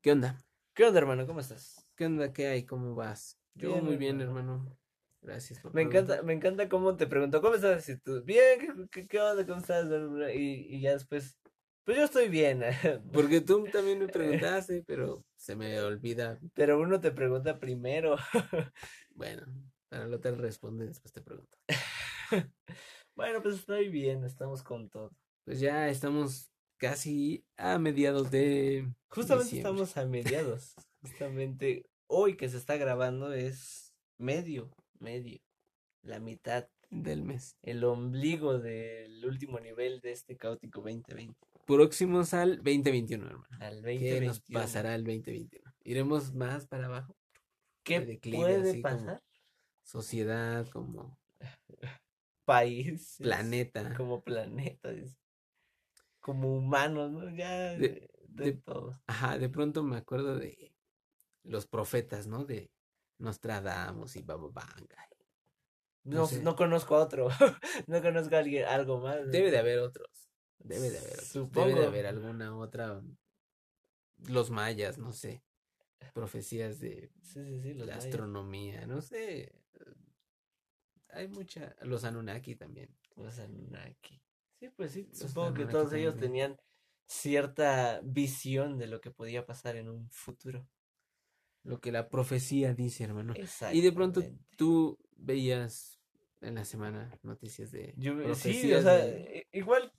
¿Qué onda? ¿Qué onda, hermano? ¿Cómo estás? ¿Qué onda? ¿Qué hay? ¿Cómo vas? Yo Bien, muy bien, hermano. Gracias por Me encanta, me encanta cómo te preguntó, ¿cómo estás? Y tú, bien, ¿qué, qué, qué onda? ¿Cómo estás? Y, y ya después, pues yo estoy bien. Porque tú también me preguntaste, pero se me olvida. Pero uno te pregunta primero. Bueno, para no te responde, después te pregunto. Bueno, pues estoy bien, estamos con todo. Pues ya estamos casi a mediados de Justamente diciembre. estamos a mediados. Justamente hoy que se está grabando es medio, medio, la mitad, del mes. el ombligo del último nivel de este caótico 2020. Próximos al 2021, hermano. Al ¿Qué 2021. nos pasará el 2021? ¿Iremos más para abajo? ¿Qué puede como pasar? Sociedad, como País. planeta. Como planeta. dice. Como humanos, ¿no? Ya De- de, todo. Ajá, de pronto me acuerdo de los profetas, ¿no? De Nostradamus y Baba Vanga. No, sé. no conozco a otro. no conozco a alguien, algo más. Debe de haber otros. Debe de haber otros. Debe de Supongo. haber alguna otra. Los mayas, no sé. Profecías de Sí, sí, sí, los la astronomía, no sé. Hay mucha. Los Anunnaki también. Los Anunnaki. Sí, pues sí, supongo que todos ellos tenían cierta visión de lo que podía pasar en un futuro. Lo que la profecía dice, hermano. Exacto. Y de pronto tú veías en la semana noticias de Yo, sí, o sea, de- i- igual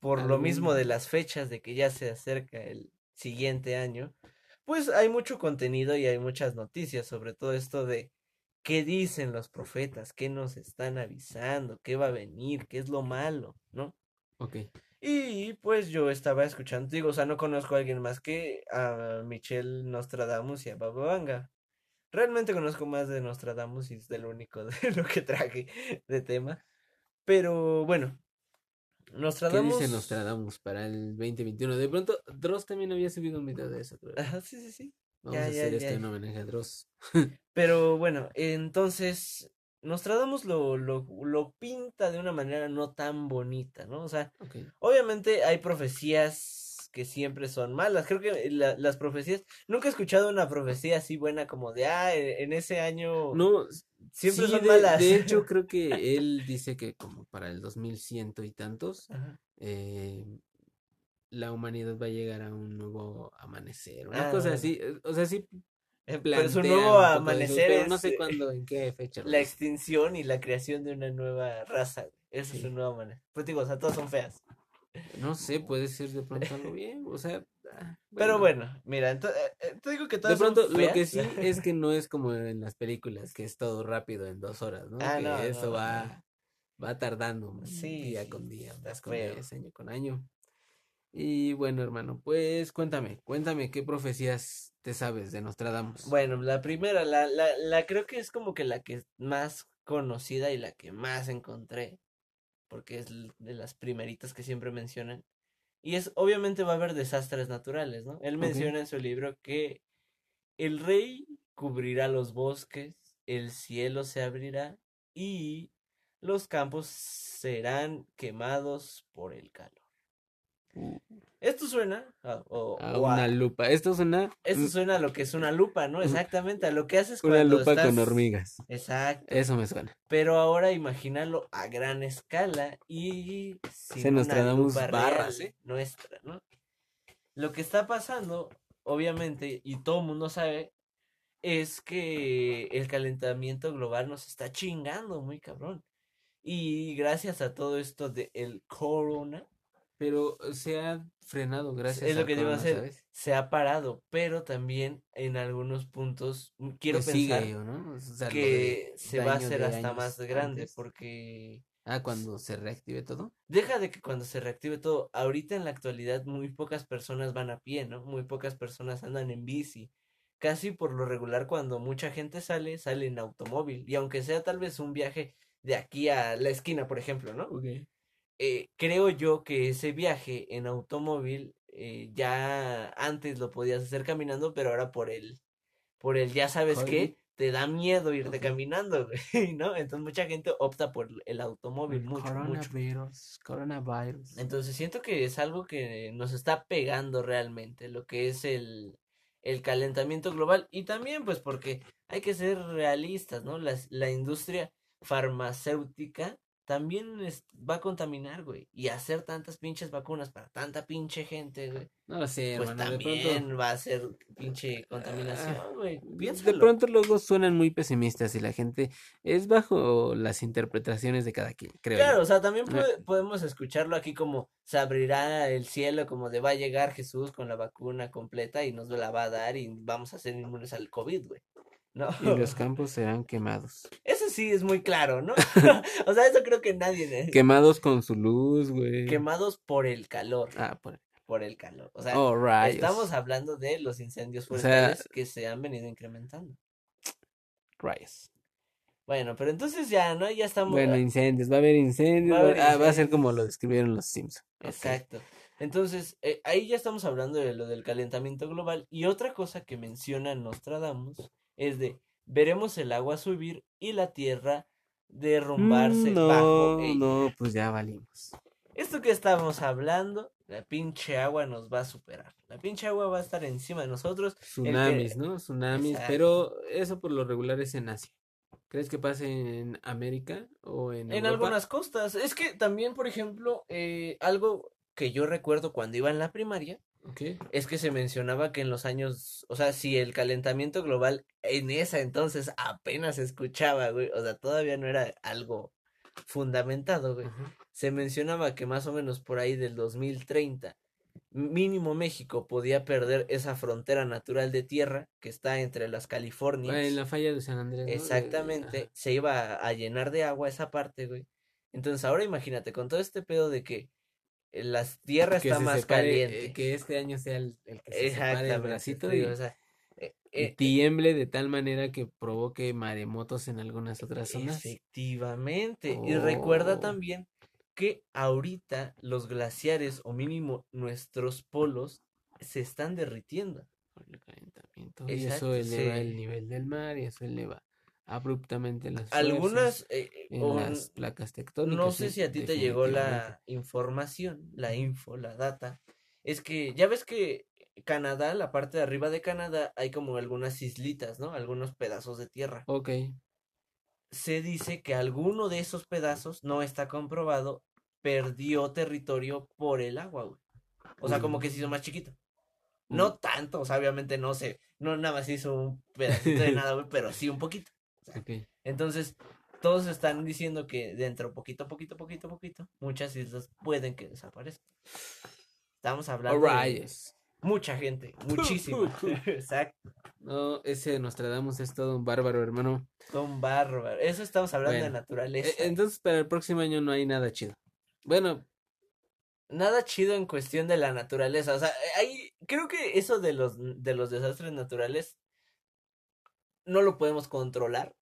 por lo mismo de las fechas de que ya se acerca el siguiente año, pues hay mucho contenido y hay muchas noticias sobre todo esto de qué dicen los profetas, qué nos están avisando, qué va a venir, qué es lo malo, ¿no? Ok. Y pues yo estaba escuchando, digo, o sea, no conozco a alguien más que a Michelle Nostradamus y a Baba Vanga. Realmente conozco más de Nostradamus y es de lo único de lo que traje de tema. Pero bueno, ¿Qué Nostradamus. dice Nostradamus para el 2021? De pronto, Dross también había subido un video de eso. creo. Ajá, sí, sí, sí. Vamos ya, a ya, hacer esto ya. en homenaje a Dross. Pero bueno, entonces Nostradamus lo, lo, lo pinta de una manera no tan bonita, ¿no? O sea. Obviamente hay profecías que siempre son malas. Creo que la- las profecías, nunca he escuchado una profecía así buena como de, ah, e- en ese año No, siempre sí, son de, malas. de hecho, creo que él dice que como para el 2100 y tantos, Ajá. eh, la humanidad va a llegar a un nuevo amanecer. Una Ah, cosa así. eh, O sea, sí Eh, plantea Pero su un nuevo de eso, amanecer pero es no sé eh, cuándo, en qué fecha. la extinción y la creación de una nueva raza. Ese es su nuevo amanecer. Pues digo, o sea, todas son feas. No sé, puede ser de pronto algo bien. O sea, ah, Pero bueno, mira, entonces, te digo que De todas son pronto, lo que sí es que no es como en las películas, que es todo rápido en dos horas, ¿no? Ah, que no, eso no, va, no. va tardando Sí, día con día, mes con mes, año con año. Y bueno, hermano, pues cuéntame, cuéntame qué profecías te sabes de Nostradamus. Bueno, la primera, la, la, la creo que es como que la que más conocida y la que más encontré, porque es de las primeritas que siempre mencionan. Y es, obviamente va a haber desastres naturales, ¿no? Él menciona en su libro que el rey cubrirá los bosques, el cielo se abrirá y los campos serán quemados por el calor. Esto suena a, o- a o a- una lupa. Esto suena esto suena a lo que es una lupa, ¿no? Exactamente, a lo que haces una cuando lupa con hormigas. Exacto. Eso me suena. Pero ahora imagínalo a gran escala y sin Se una nos lupa barras, real ¿eh? nuestra, ¿no? Lo que está pasando, obviamente, y todo el mundo sabe, es que el calentamiento global nos está chingando muy cabrón. Y gracias a todo esto de el corona, Pero se ha frenado gracias es lo que te iba a corona, hacer, ¿sabes? se ha parado, pero también en algunos puntos mm, quiero Que pensar sigue, ¿no? O sea, que se va a hacer hasta más grande antes. porque Ah, cuando se reactive todo. Deja de que cuando se reactive todo, ahorita en la actualidad muy pocas personas van a pie, ¿no? Muy pocas personas andan en bici. Casi por lo regular cuando mucha gente sale, sale en automóvil. Y aunque sea tal vez un viaje de aquí a la esquina, por ejemplo, ¿no? Eh, creo yo que ese viaje en automóvil eh, ya antes lo podías hacer caminando, pero ahora por el, por el ya sabes qué, te da miedo irte caminando, güey, ¿no? Entonces mucha gente opta por el automóvil, mucho, coronavirus, coronavirus. Entonces siento que es algo que nos está pegando realmente, lo que es el, el calentamiento global y también pues porque hay que ser realistas, ¿no? La, la industria farmacéutica también va a contaminar, güey. Y hacer tantas pinches vacunas para tanta pinche gente, güey. No sé, pues hermano, también de pronto... va a ser pinche contaminación, Ah, güey. De pronto luego suenan muy pesimistas y la gente es bajo las interpretaciones de cada quien, creo Claro, yo. o sea, también Ah. puede- podemos escucharlo aquí como se abrirá el cielo, como de va a llegar Jesús con la vacuna completa y nos la va a dar y vamos a ser inmunes al COVID, güey. ¿No? Y los campos serán quemados. Eso sí es muy claro, ¿no? o sea, eso creo que nadie... Quemados con su luz, güey. Quemados por el calor, Ah, por... por el calor. O sea, Oh, estamos hablando de los incendios O sea- forestales que se han venido incrementando. Rayos. Bueno, pero entonces ya, ¿no? Ya estamos... Bueno, incendios, va a haber incendios. Va a ah, va a ser como lo describieron los Simpsons. Exacto. Entonces, eh, ahí ya estamos hablando de lo del calentamiento global. Y otra cosa que menciona Nostradamus es de veremos el agua subir y la tierra derrumbarse Mm, no, bajo ella. no, pues ya valimos. Esto que estamos hablando, la pinche agua nos va a superar. La pinche agua va a estar encima de nosotros. Tsunamis, ¿no? Tsunamis, Exacto. pero eso por lo regular es en Asia. ¿Crees que pase en América o en En Europa? algunas costas. Es que también, por ejemplo, eh, algo que yo recuerdo cuando iba en la primaria, Es que se mencionaba que en los años, o sea, si el calentamiento global en esa entonces apenas se escuchaba, güey, o sea, todavía no era algo fundamentado, güey. Se mencionaba que más o menos por ahí del 2030, mínimo México podía perder esa frontera natural de tierra que está entre las Californias. En la falla de San Andrés. ¿no? Exactamente, ajá. se iba a, llenar de agua esa parte, güey. Entonces ahora imagínate, con todo este pedo de que la tierra Que está más separe, eh, caliente. que este año sea el, el que se separe el bracito y, digo, o sea, eh, eh, tiemble de tal manera que provoque maremotos en algunas otras zonas. efectivamente. Y recuerda Oh. también que ahorita los glaciares, o mínimo nuestros polos, se están derritiendo. por el calentamiento. Y eso eleva el nivel del mar y eso eleva abruptamente las Algunas, eh, eh, en o las placas tectónicas. No sé sí, si a ti te llegó la información, la info, la data. Es que ya ves que Canadá, la parte de arriba de Canadá, hay como algunas islitas, ¿no? Algunos pedazos de tierra. Ok. Se dice que alguno de esos pedazos, no está comprobado, perdió territorio por el agua, güey. O sea, como que se hizo más chiquito. No tanto, o sea, obviamente no sé, no nada más hizo un pedacito de nada, güey, pero sí un poquito. Ok. Entonces, todos están diciendo que dentro, poquito, poquito, poquito, poquito, muchas islas pueden que desaparezcan. Estamos hablando de mucha gente, muchísima. Exacto. No, ese Nostradamus es todo un bárbaro, hermano. Son bárbaros. Eso estamos hablando de Bueno, E- naturaleza. Entonces, para el próximo año no hay nada chido. Bueno, Nada chido en cuestión de la naturaleza. O sea, hay, creo que eso de los, de los desastres naturales no lo podemos controlar.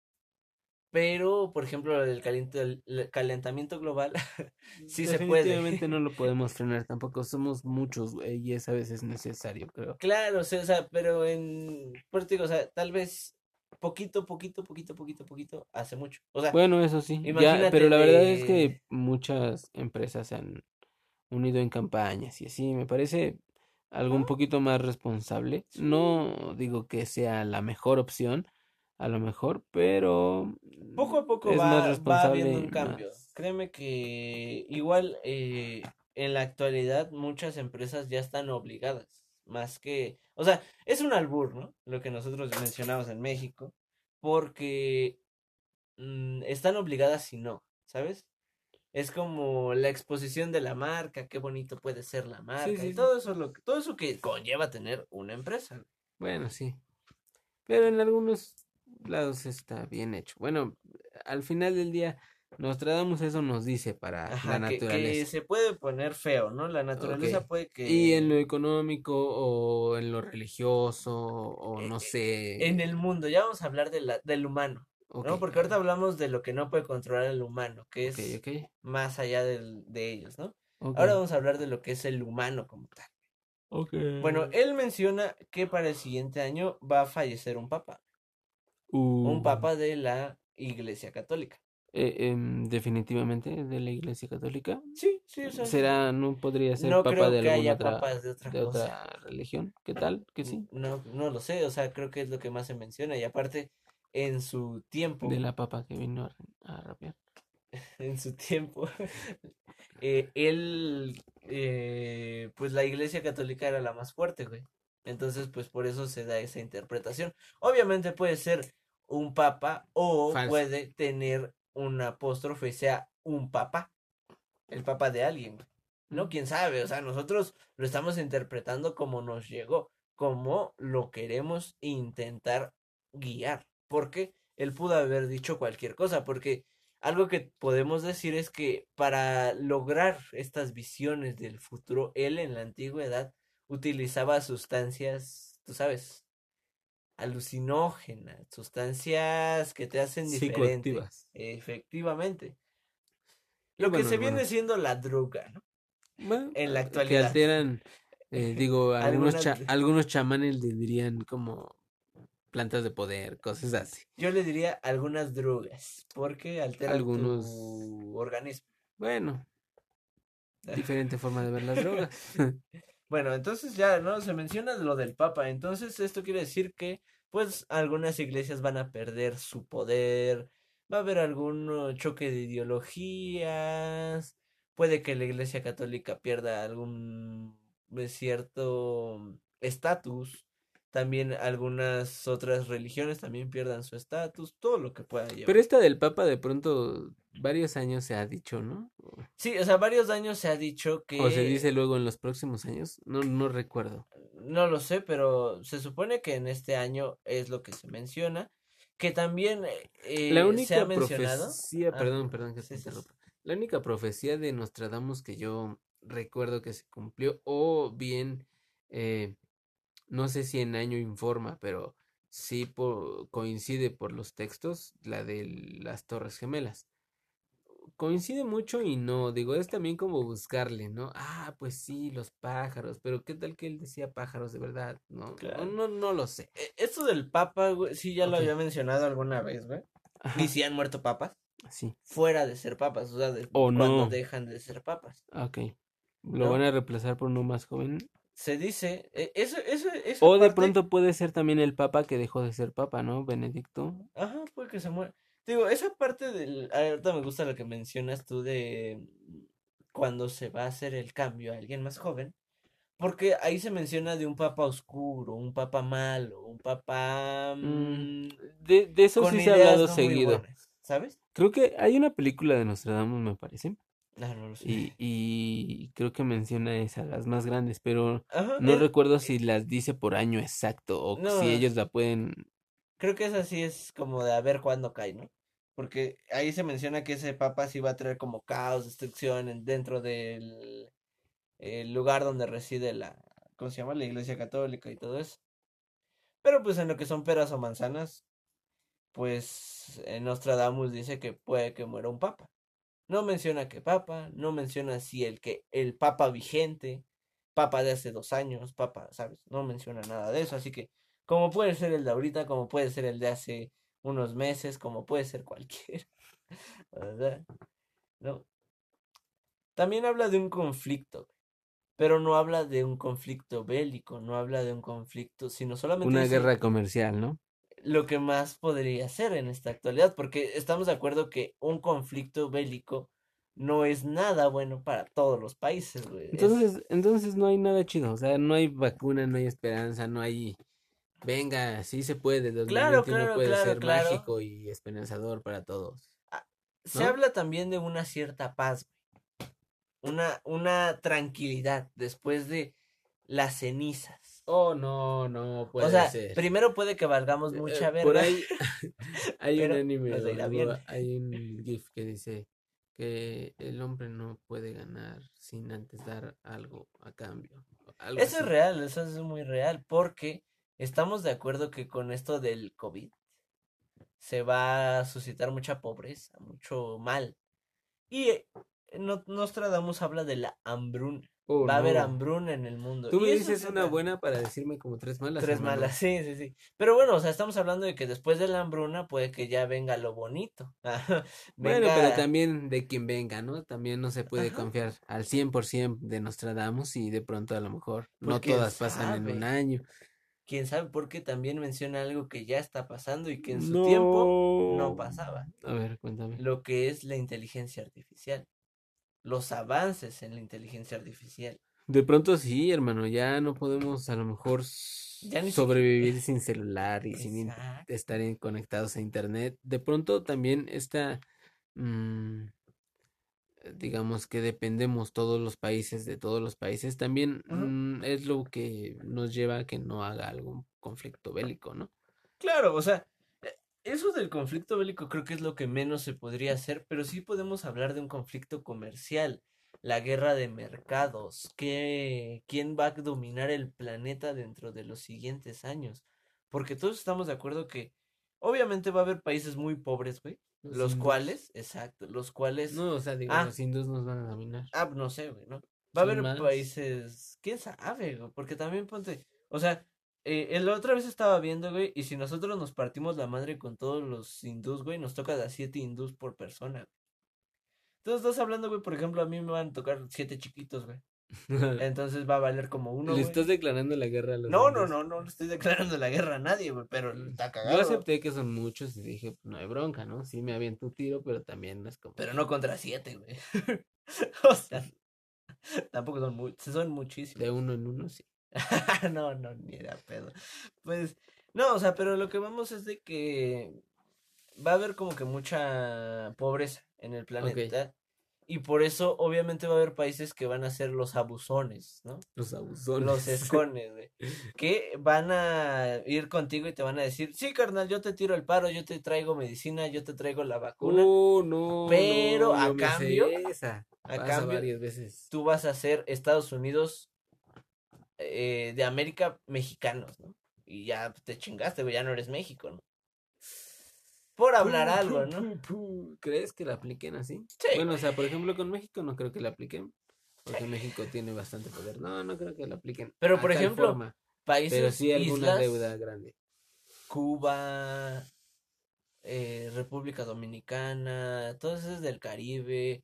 Pero, por ejemplo, el, caliento- el calentamiento global sí se puede. definitivamente no lo podemos frenar tampoco. Somos muchos, güey, y esa vez es necesario, creo. Claro, o sea, o sea, pero en, por digo, o sea, tal vez poquito, poquito, poquito, poquito, poquito, hace mucho. O sea, Bueno, eso sí. Ya, pero la verdad es que muchas empresas se han unido en campañas y así. Me parece algo un poquito más responsable. No digo que sea la mejor opción, a lo mejor, pero poco a poco es va, más va habiendo un y cambio. más- Créeme que igual eh, en la actualidad muchas empresas ya están obligadas, más que, o sea, es un albur, ¿no? Lo que nosotros mencionamos en México, porque mm, están obligadas si no, ¿sabes? Es como la exposición de la marca, qué bonito puede ser la marca, sí, y sí. todo eso, lo, todo eso que conlleva tener una empresa. Bueno, sí. Pero en algunos lados está bien hecho. Bueno, al final del día, Nostradamus eso nos dice para la Ajá, que, que naturaleza. se puede poner feo, ¿no? La naturaleza puede Y en que lo económico o en lo religioso o e- no e- sé. en el mundo, ya vamos a hablar de la, del humano, ¿no? Porque ahorita hablamos de lo que no puede controlar el humano, que es más allá del- de ellos, ¿no? Ahora vamos a hablar de lo que es el humano como tal. Bueno, él menciona que para el siguiente año va a fallecer un papa, un Uh, papa de la Iglesia Católica. eh, em, definitivamente de la Iglesia Católica. Sí, sí, o sea, ¿Será, no podría ser no papa creo de que haya otra, papas de otra de cosa. otra religión? ¿Qué tal? Que sí. No, no lo sé, o sea, creo que es lo que más se menciona y aparte en su tiempo, De la papa que vino a, a rapear. en su tiempo, eh, él, eh, pues la Iglesia Católica era la más fuerte, güey. Entonces, pues por eso se da esa interpretación. Obviamente puede ser un papa o Falso. puede tener un apóstrofe sea un papa, el papa de alguien. No, quién sabe, o sea, nosotros lo estamos interpretando como nos llegó, como lo queremos intentar guiar, porque él pudo haber dicho cualquier cosa, porque algo que podemos decir es que para lograr estas visiones del futuro, él en la antigüedad utilizaba sustancias, tú sabes, alucinógenas, sustancias que te hacen diferente. Efectivamente. Lo que bueno, se viene siendo la droga, ¿no? Bueno, En la eh, que actualidad. alteran, eh, digo, algunos, cha- algunos chamanes le dirían como plantas de poder, cosas así. Yo le diría algunas drogas, porque alteran Algunos- tu organismo. Bueno, diferente forma de ver las drogas. Bueno, entonces ya, ¿no? Se menciona lo del Papa. Entonces, esto quiere decir que, pues, algunas iglesias van a perder su poder. Va a haber algún choque de ideologías. Puede que la Iglesia Católica pierda algún eh, cierto estatus. También algunas otras religiones también pierdan su estatus. Todo lo que pueda llevar. Pero esta del Papa de pronto varios años se ha dicho, ¿no? Sí, o sea, varios años se ha dicho que... O se dice luego en los próximos años, no, no recuerdo. No lo sé, pero se supone que en este año es lo que se menciona. Que también eh, La se ha única mencionado. profecía, Ah, perdón, perdón que te sí, sí. interrumpa. La única profecía de Nostradamus que yo recuerdo que se cumplió, o bien, eh, no sé si en año informa, pero sí po- coincide por los textos, la de las Torres Gemelas. Coincide mucho y no, digo, es también como buscarle, ¿no? Ah, pues sí, los pájaros, pero ¿qué tal que él decía pájaros de verdad? No, no, Claro. no, no lo sé. Eh, Esto del Papa, güey, sí ya lo había mencionado alguna vez, güey. Ajá, Y si han muerto papas, sí, fuera de ser papas, o sea, de- cuando no. dejan de ser papas. ok. Lo ¿No? van a reemplazar por uno más joven. Se dice, eh, eso, eso, esa O de pronto puede ser también el papa que dejó de ser papa, ¿no? Benedicto. Ajá, puede que se muera. Digo, esa parte del. Ahorita me gusta lo que mencionas tú de cuando se va a hacer el cambio a alguien más joven. Porque ahí se menciona de un papa oscuro, un papa malo, un papa. Mm, mm, De, de eso sí se ha hablado no seguido. buenas, ¿Sabes? Creo que hay una película de Nostradamus, me parece. Lo sé. Y, y creo que menciona esas, las más grandes, pero Ajá, no él- recuerdo si las dice por año exacto o No. si ellos la pueden. Creo que esa sí es como de a ver cuándo cae, ¿no? Porque ahí se menciona que ese papa sí va a traer como caos, destrucción en- dentro del el lugar donde reside la, ¿cómo se llama? La Iglesia Católica y todo eso. Pero pues en lo que son peras o manzanas, pues eh, Nostradamus dice que puede que muera un papa. No menciona qué papa, no menciona si el que el papa vigente, papa de hace dos años, papa, ¿sabes? No menciona nada de eso, así que como puede ser el de ahorita, como puede ser el de hace unos meses, como puede ser cualquiera, ¿verdad? ¿No? También habla de un conflicto, pero no habla de un conflicto bélico, no habla de un conflicto, sino solamente Una dice guerra comercial, ¿no? Lo que más podría ser en esta actualidad, porque estamos de acuerdo que un conflicto bélico no es nada bueno para todos los países, güey. es- Entonces, entonces no hay nada chido. O sea, no hay vacuna, no hay esperanza, no hay. Venga, sí se puede. Claro, 2021 claro, puede claro, ser claro. mágico y esperanzador para todos. Se ¿no? habla también de una cierta paz. Una, una tranquilidad después de las cenizas. Oh, no, no puede o sea, ser. primero puede que valgamos Eh, mucha Por verga. ahí hay un anime, o hay un GIF que dice que el hombre no puede ganar sin antes dar algo a cambio. algo Eso es real, eso es muy real, porque estamos de acuerdo que con esto del COVID se va a suscitar mucha pobreza, mucho mal. Y eh, no- Nostradamus habla de la hambruna. Oh, va a haber hambruna en el mundo. Tú me dices es una buena para decirme como tres malas. Tres malas, sí, sí, sí. Pero bueno, o sea, estamos hablando de que después de la hambruna puede que ya venga lo bonito. Bueno, pero también de quien venga, ¿no? También no se puede Ajá. confiar al 100% de Nostradamus y de pronto a lo mejor Pues, no quién todas pasan en un año. quién sabe por qué también menciona algo que ya está pasando y que en su tiempo no pasaba. A ver, cuéntame. Lo que es la inteligencia artificial. Los avances en la inteligencia artificial. De pronto sí, hermano, ya no podemos a lo mejor s- Ya ni sobrevivir sin celular y sin estar conectados a internet. De pronto también esta, mm, digamos que dependemos todos los países de todos los países, también mm, es lo que nos lleva a que no haga algún conflicto bélico, ¿no? Claro, o sea, eso del conflicto bélico creo que es lo que menos se podría hacer, pero sí podemos hablar de un conflicto comercial, la guerra de mercados, que, quién va a dominar el planeta dentro de los siguientes años, porque todos estamos de acuerdo que obviamente va a haber países muy pobres, güey, Los cuales, exacto, los cuales, No, o sea, digo, Ah. los hindús nos van a dominar. ah, no sé, güey, ¿no? Va a haber más. países, quién sabe, güey, porque también ponte, o sea, eh, la otra vez estaba viendo, güey, y si nosotros nos partimos la madre con todos los hindús, güey, nos toca a siete hindús por persona. Entonces estás hablando, güey, por ejemplo, a mí me van a tocar siete chiquitos, güey. Entonces va a valer como uno, Le güey. estás declarando la guerra a los No, no, no, no le estoy declarando la guerra a nadie, güey, pero está Yo cagado. acepté que son muchos y dije, no hay bronca, ¿no? Sí me aviento un tiro, pero también no es como... Pero no contra siete, güey. o sea, tampoco son muy, son muchísimos. De uno en uno, sí. no, no, ni de a pedo. Pues, no, o sea, pero lo que vamos es de que va a haber como que mucha pobreza en el planeta. Y por eso, obviamente, va a haber países que van a ser los abusones, ¿no? Los abusones. Los escones, güey. Que van a ir contigo y te van a decir, sí, carnal, yo te tiro el paro, yo te traigo medicina, yo te traigo la vacuna. Oh, no, Pero no, a me sé cambio- a Pasa cambio, varias veces. tú vas a ser Estados Unidos eh, de América mexicanos, ¿no? Y ya te chingaste, güey, ya no eres México, ¿no? Por hablar algo, ¿no? ¿Crees que la apliquen así? Sí, Bueno, o sea, por ejemplo, con México no creo que la apliquen. Porque México tiene bastante poder. No, no creo que la apliquen. Pero, por ejemplo, forma, Países, pero sí alguna islas, deuda grande. Cuba, eh, República Dominicana, todos esos del Caribe,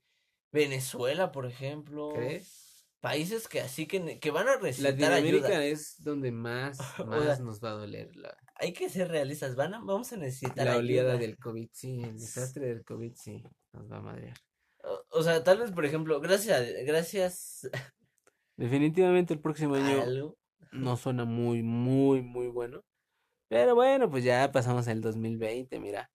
Venezuela, por ejemplo. ¿Crees? Países que así que, que van a necesitar Latinoamérica ayuda. es donde más, O más sea, nos va a doler la, Hay que ser realistas, van a, vamos a necesitar la oleada ayuda. del COVID. Sí, el desastre del COVID sí nos va a madrear. O, o sea, tal vez, por ejemplo, gracias, gracias Definitivamente el próximo año algo. no suena muy, muy, muy bueno. Pero bueno, pues ya pasamos el 2020, mira.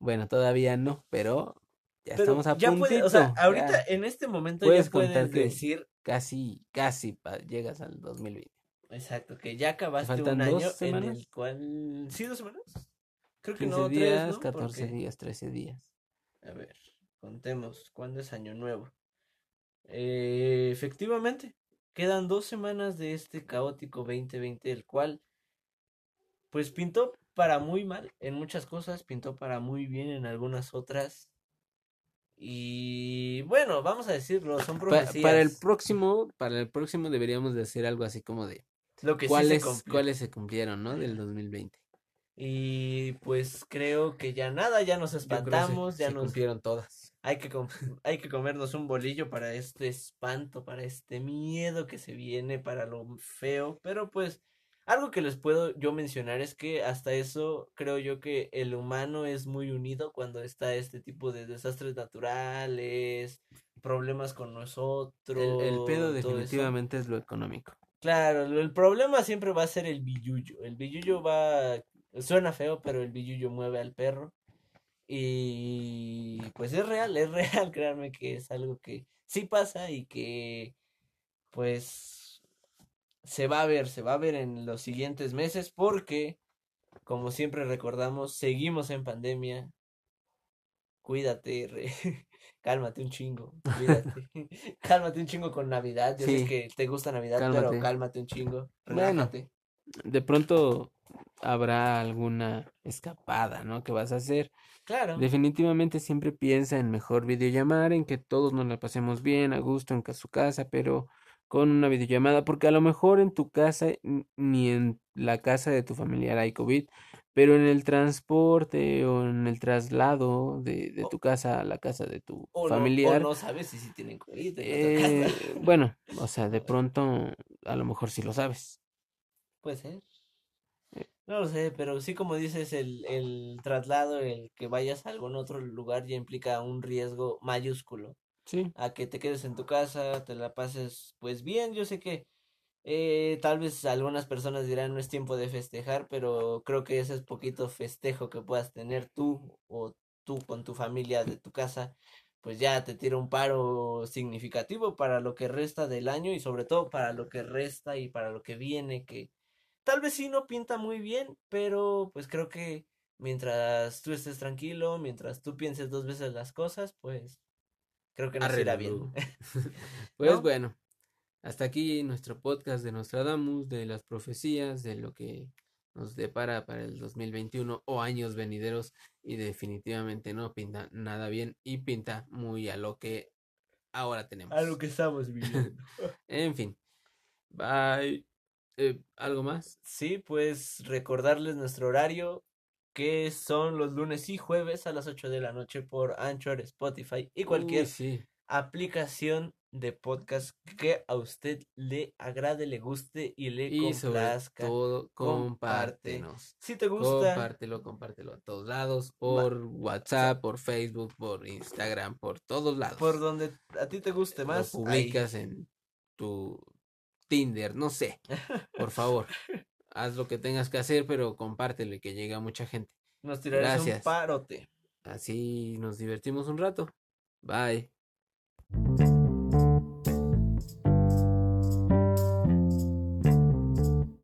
Bueno, todavía no, pero ya Pero estamos a ya puntito. puede, o sea, ahorita ya en este momento puedes ya puedes decir, casi, casi pa- llegas al 2020. exacto, que ya acabaste faltan un dos año en el cual, ¿sí dos semanas? Creo que 15 no, tres, días, ¿no? 14 Porque- días, 13 días. A ver, contemos, ¿cuándo es Año Nuevo? Eh, efectivamente, quedan dos semanas de este caótico 2020, el cual, pues pintó para muy mal en muchas cosas, pintó para muy bien en algunas otras. Y bueno, vamos a decirlo, son Pa- para el profecías. próximo, para el próximo deberíamos de hacer algo así como de Lo que sí se cuáles, cuáles se cumplieron, ¿no? Del 2020. Y pues creo que ya nada, ya nos que se- espantamos, ya se nos cumplieron todas. hay que hay que comernos un bolillo para este espanto, para este miedo que se viene, para lo feo, pero pues algo que les puedo yo mencionar es que hasta eso creo yo que el humano es muy unido cuando está este tipo de desastres naturales, problemas con nosotros, El, el pedo definitivamente es lo económico. Claro, el problema siempre va a ser el billuyo. El billuyo va, suena feo, pero el billuyo mueve al perro. Y pues es real, es real, créanme que es algo que sí pasa y que pues se va a ver, se va a ver en los siguientes meses porque, como siempre recordamos, seguimos en pandemia. Cuídate, re. cálmate un chingo, cuídate. cálmate un chingo con Navidad. Yo sé que te gusta Navidad, pero cálmate. un chingo. Bueno. De pronto habrá alguna escapada, ¿no? Que vas a hacer. Claro. Definitivamente siempre piensa en mejor videollamar, en que todos nos la pasemos bien, a gusto en su casa, pero con una videollamada, porque a lo mejor en tu casa ni en la casa de tu familiar hay COVID, pero en el transporte o en el traslado de, de O- tu casa a la casa de tu O no, o familiar, no sabes si tienen COVID eh, bueno, o sea, de pronto a lo mejor sí lo sabes. Puede ser. Eh. No lo sé, pero sí como dices, el, el traslado, el que vayas a algún otro lugar ya implica un riesgo mayúsculo. A que te quedes en tu casa, te la pases pues bien. Yo sé que eh, tal vez algunas personas dirán no es tiempo de festejar, pero creo que ese es poquito festejo que puedas tener tú o tú con tu familia de tu casa, pues ya te tira un paro significativo para lo que resta del año y sobre todo para lo que resta y para lo que viene, que tal vez sí no pinta muy bien, pero pues creo que mientras tú estés tranquilo, mientras tú pienses dos veces las cosas, pues creo que nos irá bien. Pues ¿No? bueno, hasta aquí nuestro podcast de Nostradamus, de las profecías, de lo que nos depara para el 2021 o años venideros y definitivamente no pinta nada bien y pinta muy a lo que ahora tenemos. A lo que estamos viviendo. En fin, bye. Eh, ¿algo más? Sí, pues recordarles nuestro horario, que son los lunes y jueves a las 8 de la noche por Anchor, Spotify y cualquier Uy, sí. aplicación de podcast que a usted le agrade, le guste y le Y sobre complazca. todo, compártenos. Si te gusta, Compártelo, compártelo a todos lados, por WhatsApp, por Facebook, por Instagram, por todos lados. por donde a ti te guste Lo más, ahí. publicas en tu Tinder, no sé. Por favor, haz lo que tengas que hacer, pero compártele que llega mucha gente. Nos tirarás un parote. Así nos divertimos un rato. Bye.